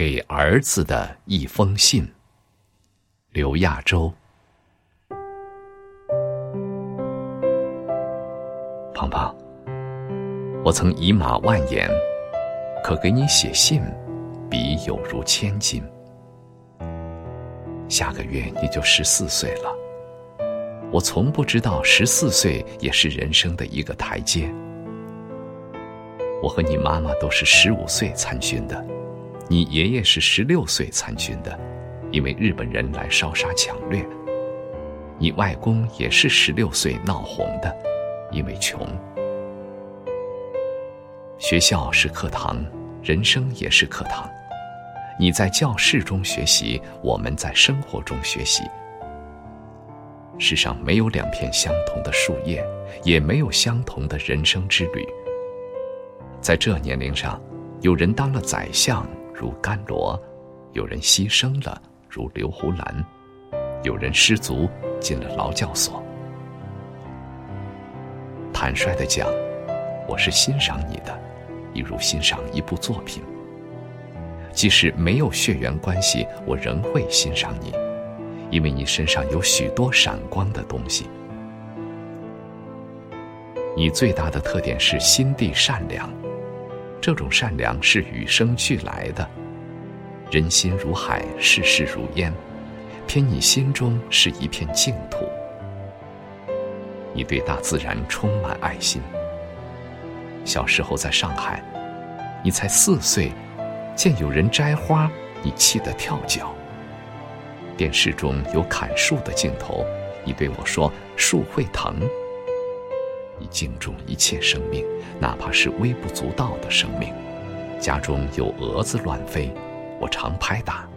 给儿子的一封信。刘亚洲，胖胖，我曾以马万言，可给你写信，笔有如千金。下个月你就十四岁了，我从不知道十四岁也是人生的一个台阶。我和你妈妈都是十五岁参军的，你爷爷是十六岁参军的。因为日本人来烧杀抢掠，你外公也是十六岁闹红的，因为穷。学校是课堂，人生也是课堂。你在教室中学习，我们在生活中学习。世上没有两片相同的树叶，也没有相同的人生之旅。在这年龄上，有人当了宰相，如甘罗；有人牺牲了。如刘胡兰，有人失足进了劳教所。坦率的讲，我是欣赏你的，一如欣赏一部作品。即使没有血缘关系，我仍会欣赏你，因为你身上有许多闪光的东西。你最大的特点是心地善良，这种善良是与生俱来的。人心如海，世事如烟，偏你心中是一片净土。你对大自然充满爱心。小时候在上海，你才四岁，见有人摘花，你气得跳脚。电视中有砍树的镜头，你对我说：“树会疼。”你敬重一切生命，哪怕是微不足道的生命。家中有蛾子乱飞。我常拍打，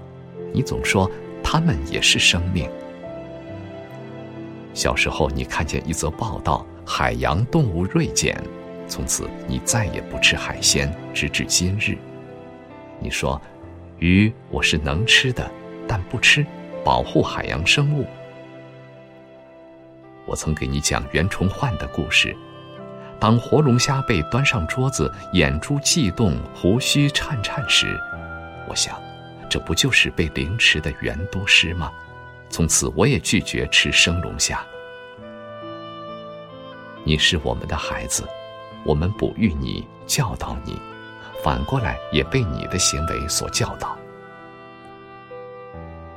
你总说它们也是生命。小时候，你看见一则报道，海洋动物锐减，从此你再也不吃海鲜，直至今日。你说，鱼我是能吃的，但不吃，保护海洋生物。我曾给你讲袁崇焕的故事，当活龙虾被端上桌子，眼珠悸动，胡须颤颤时。我想，这不就是被凌迟的袁都师吗？从此我也拒绝吃生龙虾。你是我们的孩子，我们哺育你，教导你，反过来也被你的行为所教导。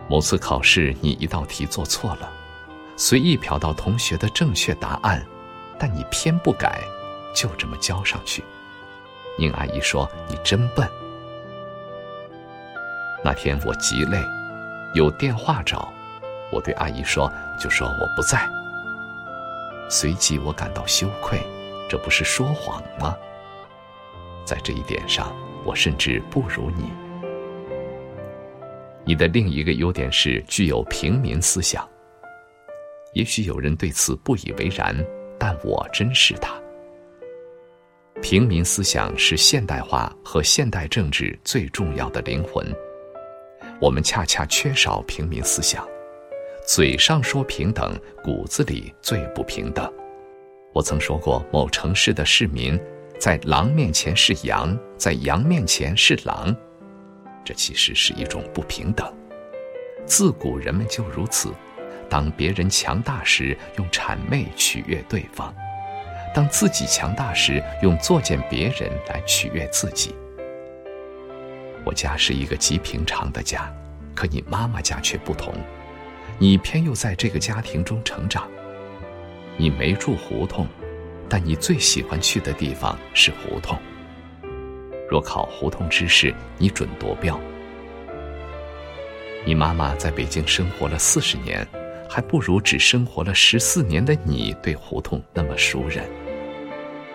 某次考试，你一道题做错了，随意瞟到同学的正确答案，但你偏不改，就这么交上去。宁阿姨说：“你真笨。”那天我极累，有电话找，我对阿姨说：“就说我不在。”随即我感到羞愧，这不是说谎吗？在这一点上，我甚至不如你。你的另一个优点是具有平民思想。也许有人对此不以为然，但我珍视它。平民思想是现代化和现代政治最重要的灵魂。我们恰恰缺少平民思想，嘴上说平等，骨子里最不平等。我曾说过，某城市的市民在狼面前是羊，在羊面前是狼，这其实是一种不平等。自古人们就如此，当别人强大时，用谄媚取悦对方；当自己强大时，用作践别人来取悦自己。我家是一个极平常的家，可你妈妈家却不同，你偏又在这个家庭中成长。你没住胡同，但你最喜欢去的地方是胡同。若考胡同知识，你准夺标。你妈妈在北京生活了四十年，还不如只生活了十四年的你对胡同那么熟稔。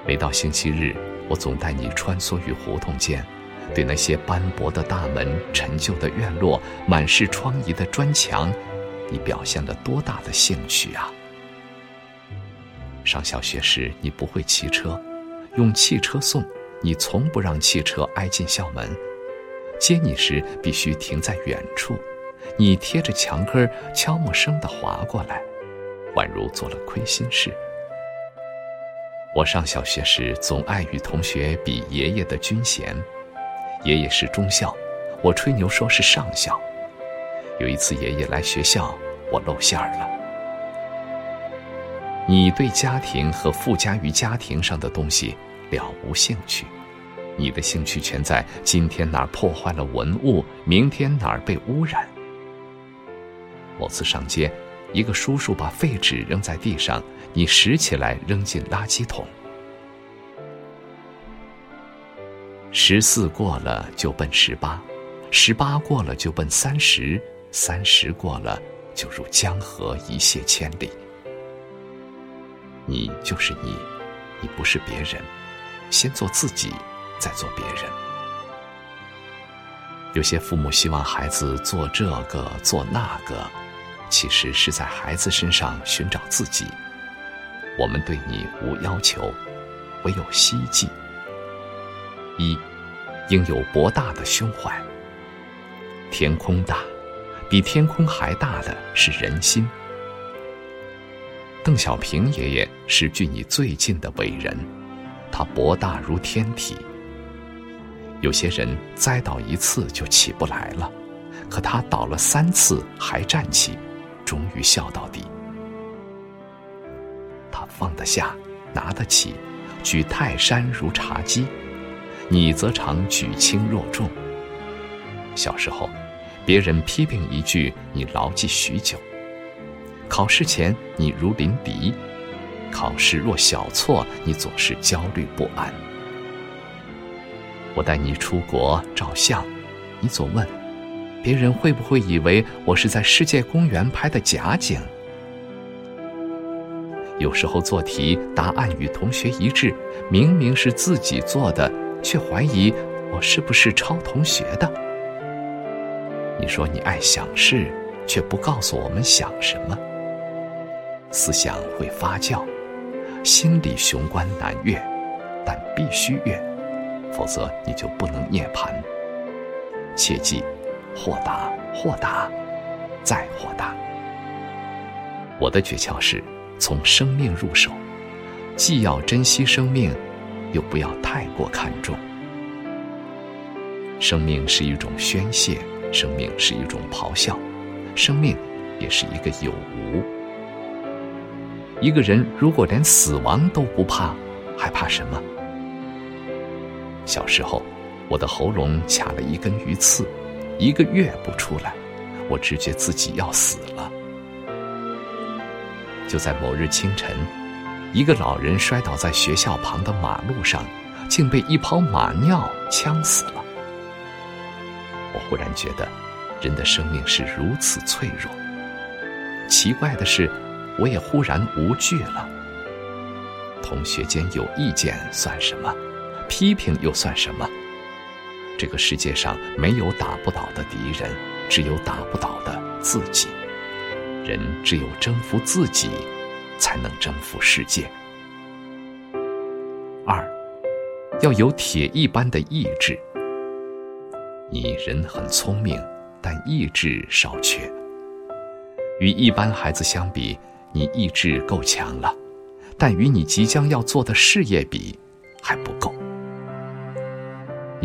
每到星期日，我总带你穿梭于胡同间。对那些斑驳的大门、陈旧的院落、满是疮痍的砖墙，你表现了多大的兴趣啊！上小学时你不会骑车，用汽车送，你从不让汽车挨进校门；接你时必须停在远处，你贴着墙根悄默声的滑过来，宛如做了亏心事。我上小学时总爱与同学比爷爷的军衔。爷爷是中校，我吹牛说是上校。有一次爷爷来学校，我露馅儿了。你对家庭和附加于家庭上的东西了无兴趣，你的兴趣全在今天哪儿破坏了文物，明天哪儿被污染。某次上街，一个叔叔把废纸扔在地上，你拾起来扔进垃圾桶。十四过了就奔十八，十八过了就奔三十，三十过了就如江河一泻千里。你就是你，你不是别人，先做自己，再做别人。有些父母希望孩子做这个做那个，其实是在孩子身上寻找自己。我们对你无要求，唯有希冀。一，应有博大的胸怀。天空大，比天空还大的是人心。邓小平爷爷是距你最近的伟人，他博大如天体。有些人栽倒一次就起不来了，可他倒了三次还站起，终于笑到底。他放得下，拿得起，举泰山如茶几。你则常举轻若重。小时候，别人批评一句，你牢记许久；考试前，你如临敌；考试若小错，你总是焦虑不安。我带你出国照相，你总问：别人会不会以为我是在世界公园拍的假景？有时候做题，答案与同学一致，明明是自己做的。却怀疑我是不是抄同学的？你说你爱想事，却不告诉我们想什么。思想会发酵，心里雄关难越，但必须越，否则你就不能涅槃。切记，豁达，豁达，再豁达。我的诀窍是从生命入手，既要珍惜生命。又不要太过看重。生命是一种宣泄，生命是一种咆哮，生命也是一个有无。一个人如果连死亡都不怕，还怕什么？小时候，我的喉咙卡了一根鱼刺，一个月不出来，我直觉自己要死了。就在某日清晨。一个老人摔倒在学校旁的马路上，竟被一泡马尿呛死了。我忽然觉得，人的生命是如此脆弱。奇怪的是，我也忽然无惧了。同学间有意见算什么？批评又算什么？这个世界上没有打不倒的敌人，只有打不倒的自己。人只有征服自己。才能征服世界。二，要有铁一般的意志。你人很聪明，但意志少缺。与一般孩子相比，你意志够强了，但与你即将要做的事业比，还不够。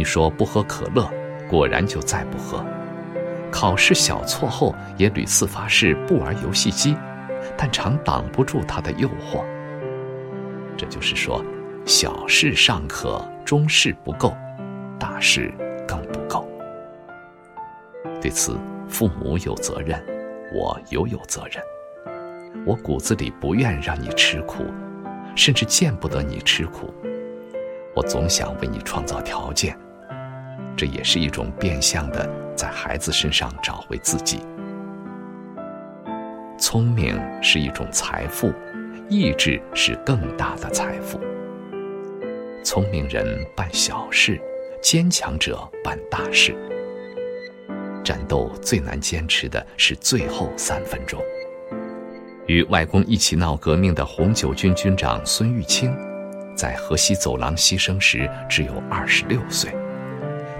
说不喝可乐，果然就再不喝。考试小错后，也屡次发誓不玩游戏机。但常挡不住他的诱惑。这就是说，小事尚可，中事不够，大事更不够。对此，父母有责任，我犹有责任。我骨子里不愿让你吃苦，甚至见不得你吃苦。我总想为你创造条件，这也是一种变相的在孩子身上找回自己。聪明是一种财富，意志是更大的财富。聪明人办小事，坚强者办大事。战斗最难坚持的是最后三分钟。与外公一起闹革命的红九军军长孙玉清，在河西走廊牺牲时只有二十六岁，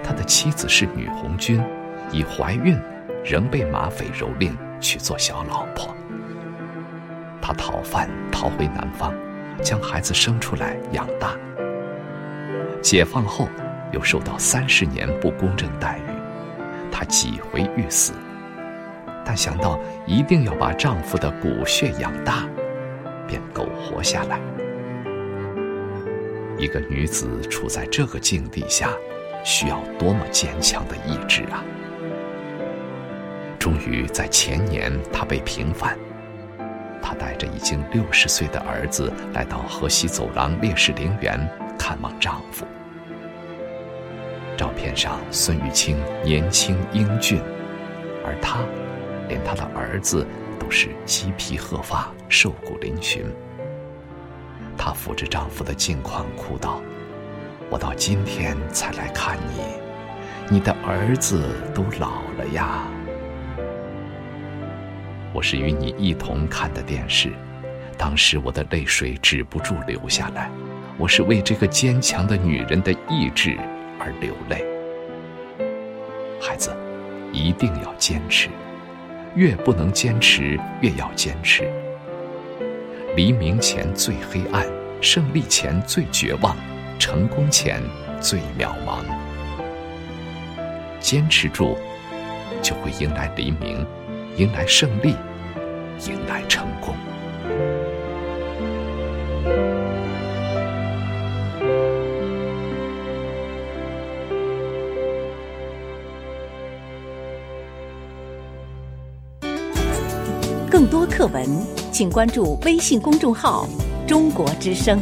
他的妻子是女红军，已怀孕，仍被马匪蹂躏。去做小老婆，他讨饭逃回南方，将孩子生出来养大。解放后，又受到三十年不公正待遇，她几回欲死，但想到一定要把丈夫的骨血养大，便苟活下来。一个女子处在这个境地下，需要多么坚强的意志啊！终于在前年，她被平反。她带着已经六十岁的儿子来到河西走廊烈士陵园看望丈夫。照片上，孙玉清年轻英俊，而她，连她的儿子都是鸡皮鹤发、瘦骨嶙峋。她扶着丈夫的镜框，哭道：“我到今天才来看你，你的儿子都老了呀。”我是与你一同看的电视，当时我的泪水止不住流下来。我是为这个坚强的女人的意志而流泪。孩子，一定要坚持，越不能坚持越要坚持。黎明前最黑暗，胜利前最绝望，成功前最渺茫。坚持住，就会迎来黎明。迎来胜利，迎来成功。更多课文，请关注微信公众号“中国之声”。